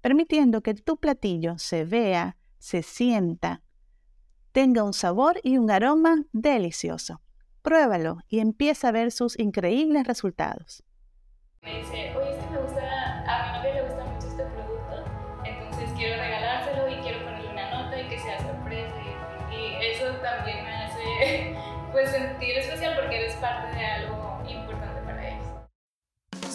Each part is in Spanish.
permitiendo que tu platillo se vea, se sienta, tenga un sabor y un aroma delicioso. Pruébalo y empieza a ver sus increíbles resultados. Me dice, oye, es que me gusta, a mi novia le gusta mucho este producto, entonces quiero regalárselo y quiero ponerle una nota y que sea sorpresa. Y, eso también me hace pues, sentir especial porque eres parte de algo.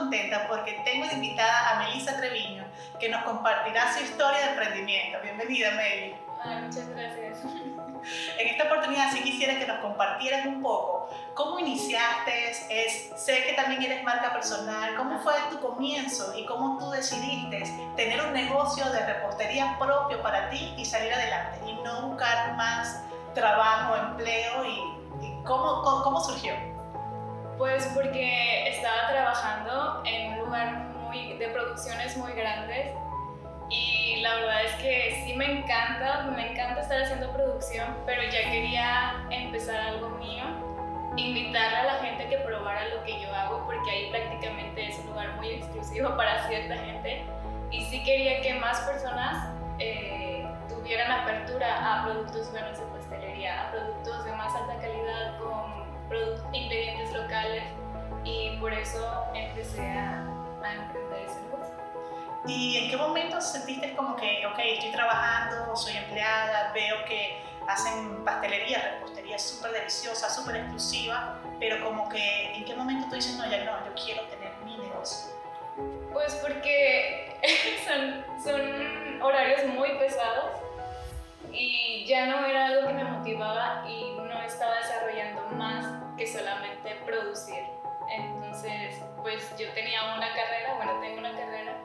Contenta porque tengo de invitada a Melissa Treviño, que nos compartirá su historia de emprendimiento. Bienvenida, Meli. muchas gracias. En esta oportunidad sí quisiera que nos compartieras un poco cómo iniciaste, es, sé que también eres marca personal, cómo fue tu comienzo y cómo tú decidiste tener un negocio de repostería propio para ti y salir adelante y no buscar más trabajo, empleo y, y cómo, cómo, cómo surgió. Pues porque estaba trabajando en un lugar muy, de producciones muy grandes y la verdad es que sí me encanta, me encanta estar haciendo producción, pero ya quería empezar algo mío, invitar a la gente que probara lo que yo hago porque ahí prácticamente es un lugar muy exclusivo para cierta gente. Y sí quería que más personas eh, tuvieran apertura a productos buenos de pastelería, a productos de más alta calidad con ingredientes locales y por eso empecé a, emprender ese negocio. ¿Y en qué momento sentiste como que, ok, estoy trabajando, soy empleada, veo que hacen pastelería, repostería súper deliciosa, súper exclusiva, pero como que, ¿en qué momento tú dices, no, ya no, yo quiero tener mi negocio? Pues porque son, son horarios muy pesados y ya no era algo que me motivaba y no estaba desarrollando solamente producir. Entonces, pues yo tenía una carrera, bueno, tengo una carrera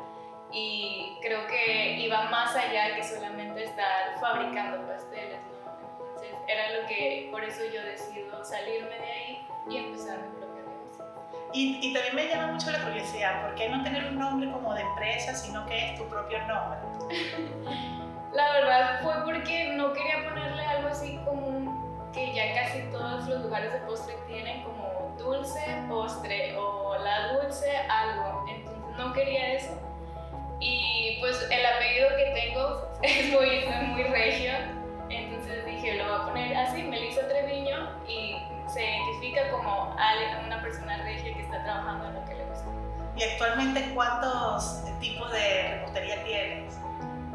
y creo que iba más allá que solamente estar fabricando pasteles, ¿no? Entonces, era lo que, por eso yo decido salirme de ahí y empezar mi propio negocio. Y, y también me llama mucho la curiosidad, ¿por qué no tener un nombre como de empresa, sino que es tu propio nombre? la verdad fue porque no quería ponerle algo así como que ya casi todos los lugares de postre tienen como dulce, postre o la dulce, algo. Entonces no quería eso. Y pues el apellido que tengo es muy, muy regio. Entonces dije, lo voy a poner así, Melissa Treviño, y se identifica como una persona regia que está trabajando en lo que le gusta. ¿Y actualmente cuántos tipos de repostería tienes?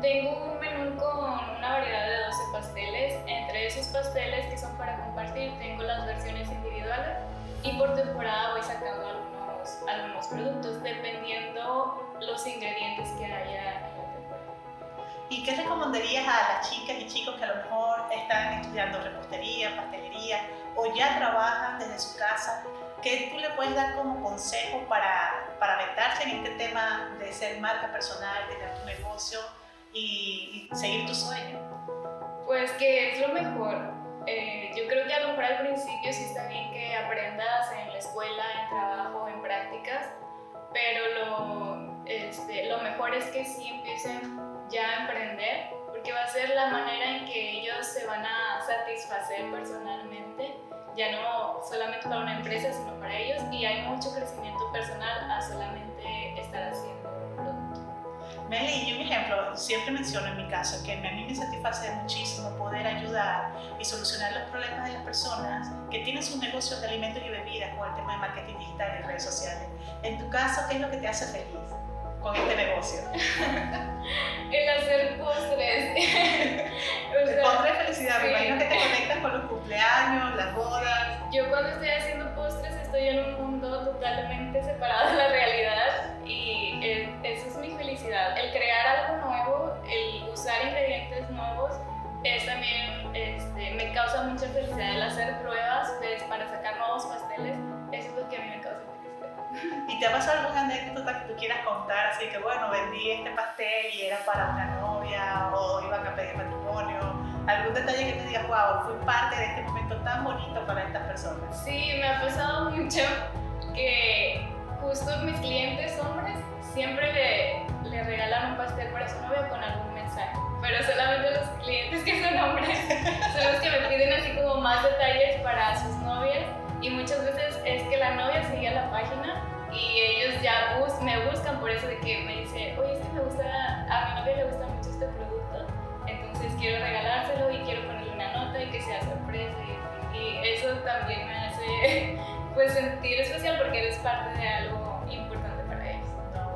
Tengo un menú con una variedad de 12 pasteles. Entre esos pasteles que son para compartir, tengo las versiones individuales y por temporada voy sacando algunos, algunos productos dependiendo los ingredientes que haya en la temporada. ¿Y qué recomendarías a las chicas y chicos que a lo mejor están estudiando repostería, pastelería o ya trabajan desde su casa? ¿Qué tú le puedes dar como consejo para, para meterse en este tema de ser marca personal, tener tu negocio? Y, seguir tu sueño? Pues que es lo mejor. Eh, yo creo que a lo mejor al principio sí está bien que aprendas en la escuela, en trabajo, en prácticas, pero lo, este, lo mejor es que sí empiecen ya a emprender, porque va a ser la manera en que ellos se van a satisfacer personalmente, ya no solamente para una empresa, sino para ellos, y hay mucho crecimiento personal a solamente estar haciendo Meli, y un ejemplo, siempre menciono en mi caso que a mí me satisface muchísimo poder ayudar y solucionar los problemas de las personas que tienen sus negocios de alimentos y bebidas con el tema de marketing digital y redes sociales. En tu caso, ¿qué es lo que te hace feliz? con este negocio? el hacer postres. el postre de felicidad, me imagino que te conectas con los cumpleaños, las bodas. Yo cuando estoy haciendo postres estoy en un mundo totalmente separado de la realidad y ingredientes nuevos, es también, este, me causa mucha felicidad el hacer pruebas pues, para sacar nuevos pasteles. Eso es lo que a mí me causa felicidad. ¿Y te ha pasado alguna anécdota que tú quieras contar? Así que, bueno, vendí este pastel y era para una novia o iban a pedir matrimonio. ¿Algún detalle que te digas, wow, fui parte de este momento tan bonito para estas personas? Sí, me ha pasado mucho que justo mis clientes hombres siempre Pero solamente los clientes que son hombres son los que me piden así como más detalles para sus novias. Y muchas veces es que la novia sigue la página y ellos ya me buscan por eso de que me dice, oye, es que me gusta, a mi novia le gusta mucho este producto, entonces quiero regalárselo y quiero ponerle una nota y que sea sorpresa. Y, y eso también me hace pues sentir especial porque eres parte de algo importante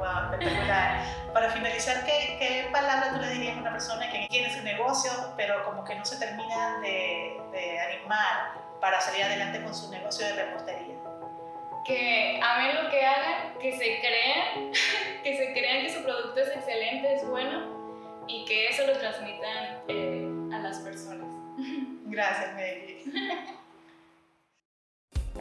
wow, espectacular. Para finalizar, ¿qué, ¿qué, palabra tú le dirías a una persona que tiene su negocio, pero como que no se termina de, de animar para salir adelante con su negocio de repostería? Que amen lo que hagan, que se crean, que se crean que su producto es excelente, es bueno y que eso lo transmitan eh, a las personas. Gracias, Mary.